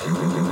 Gracias.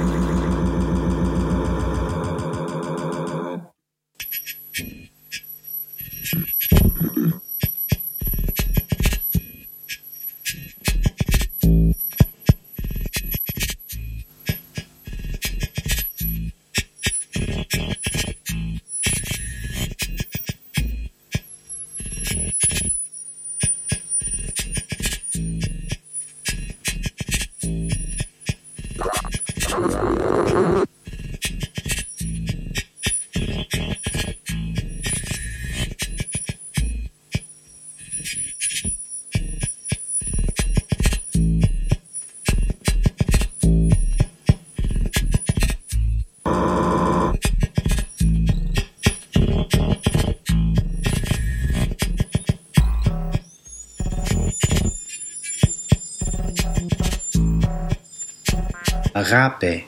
rapper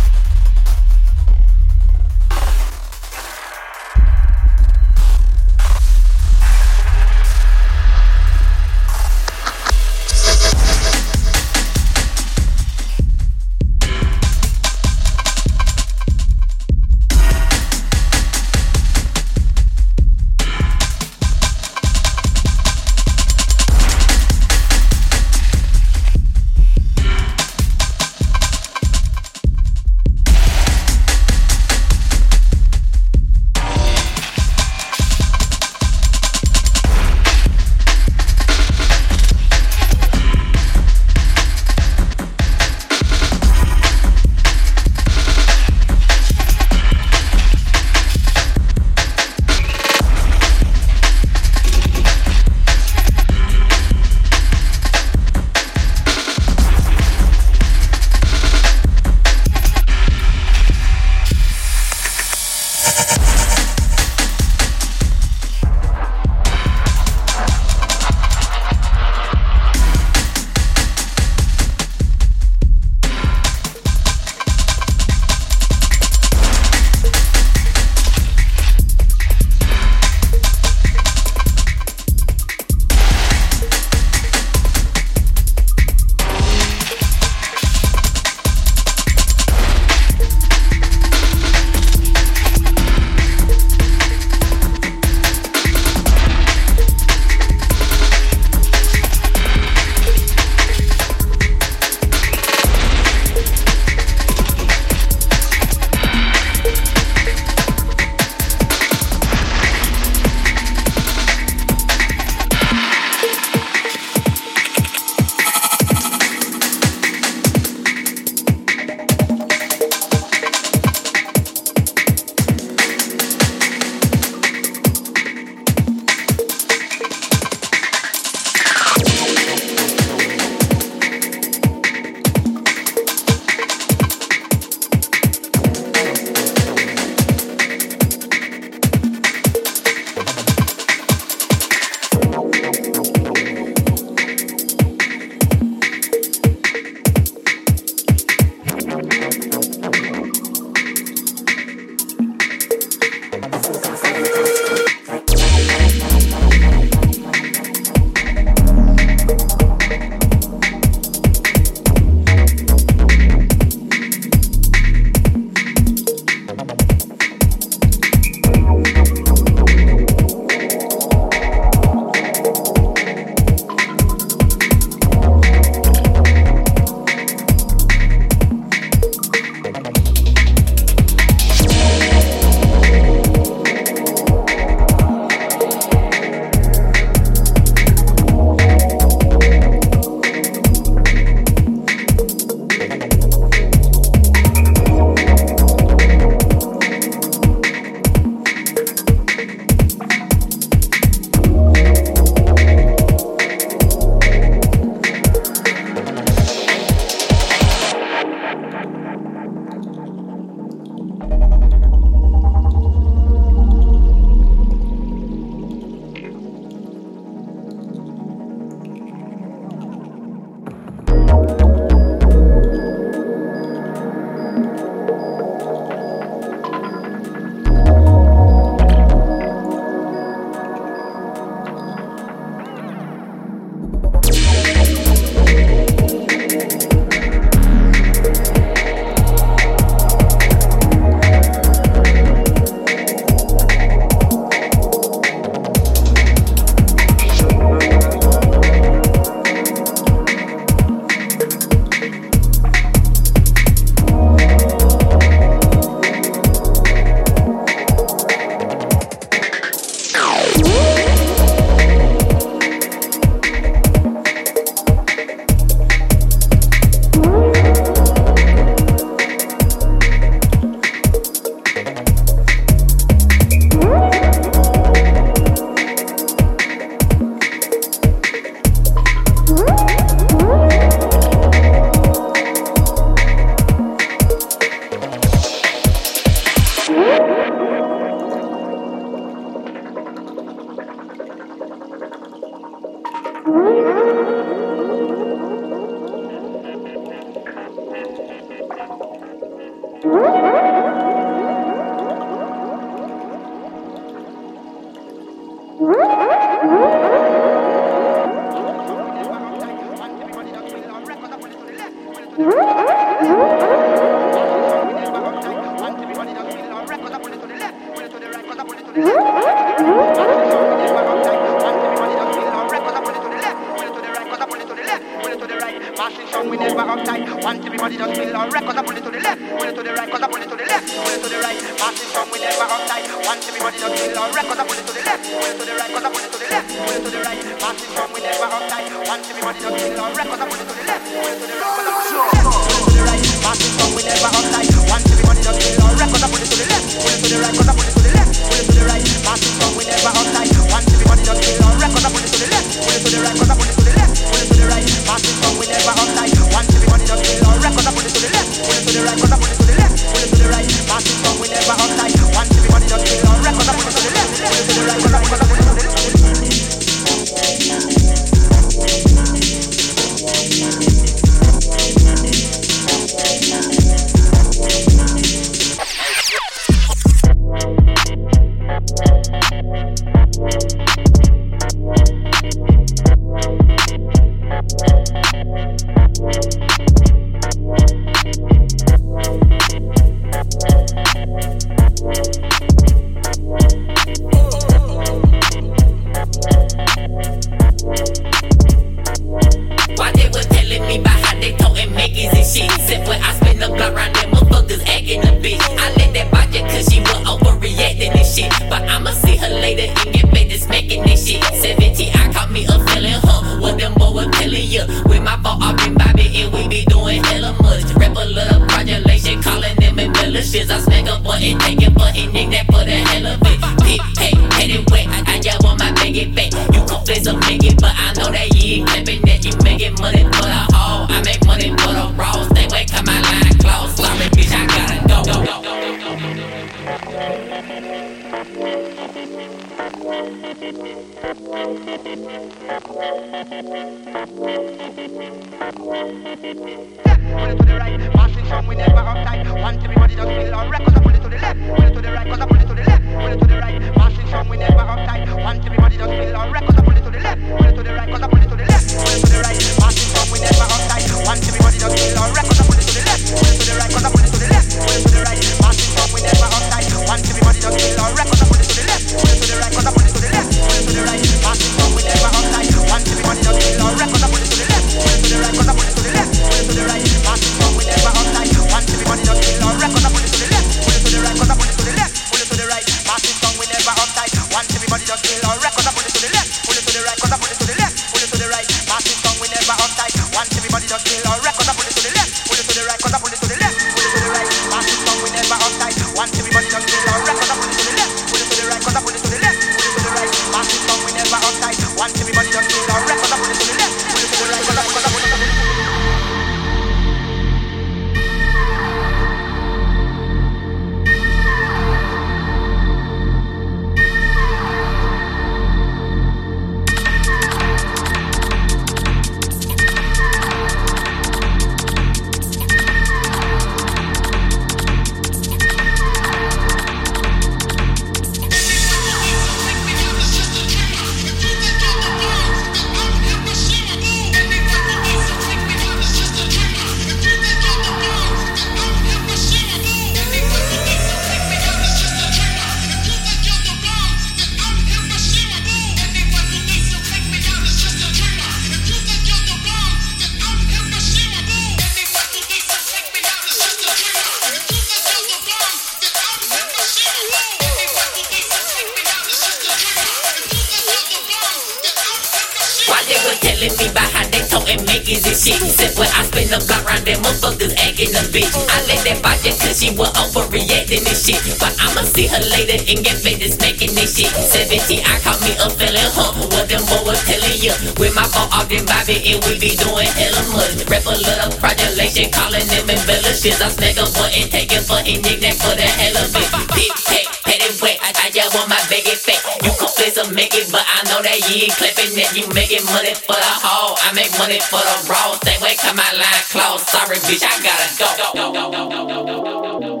niggas and shit. Said when I spin the block round that motherfuckers acting a bitch. I let that pop just cause she was overreacting this shit. But I'ma see her later and get fed and smacking this shit. 17, I caught me up feeling huh? What them boys telling ya? With my phone off, then vibing and we be doing hella much. Rap a little fraudulation, calling them embellishers. I smack a boy taking take it for nickname for the hell of it. Big tech, petty wet. I just want my baggy fat. You say to make it, but I know that you ain't clipping it. You making money for the haul, I make money for the raw. Stay away, come my line close. Sorry, bitch, I gotta go. go, go, go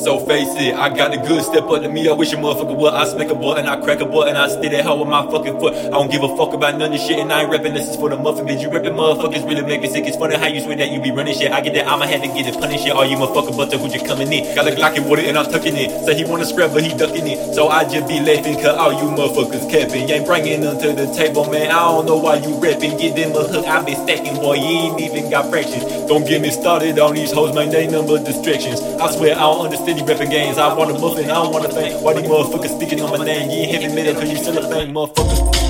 So face it, I got the good step up to me. I wish a motherfucker would. I smack a butt and I crack a butt and I stay that hell with my fucking foot. I don't give a fuck about none of shit and I ain't rapping. This is for the muffin, bitch. You rapping motherfuckers really make me sick. It's funny how you swear that you be running shit. I get that I'ma have to get it punished. All you motherfucker but who you coming in. Got a Glock in water and I'm tucking it. Say so he wanna scrap but he ducking it. So I just be laughing 'cause all you motherfuckers capping. You ain't bringing none to the table, man. I don't know why you rapping. Get them a hook. I be stacking, boy. You ain't even got fractions. Don't get me started on these hoes, man. They number distractions. I swear I don't understand games. I want a muffin, I don't want a thing. Why these motherfuckers speaking on my name? You ain't heavy metal cause you still a thing, motherfucker.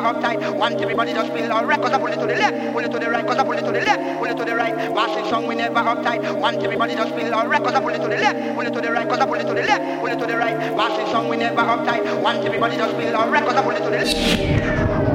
Never uptight Want everybody just feel alright Cause I pull it to the left, pull it to the right. Cause I pull it to the left, pull it to the right. Massive song we never uptight Want everybody just feel alright Cause I pull it to the left, pull it to the right. Cause I pull it to the left, pull it to the right. Massive song we never uptight Want everybody just feel alright Cause I pull it to the left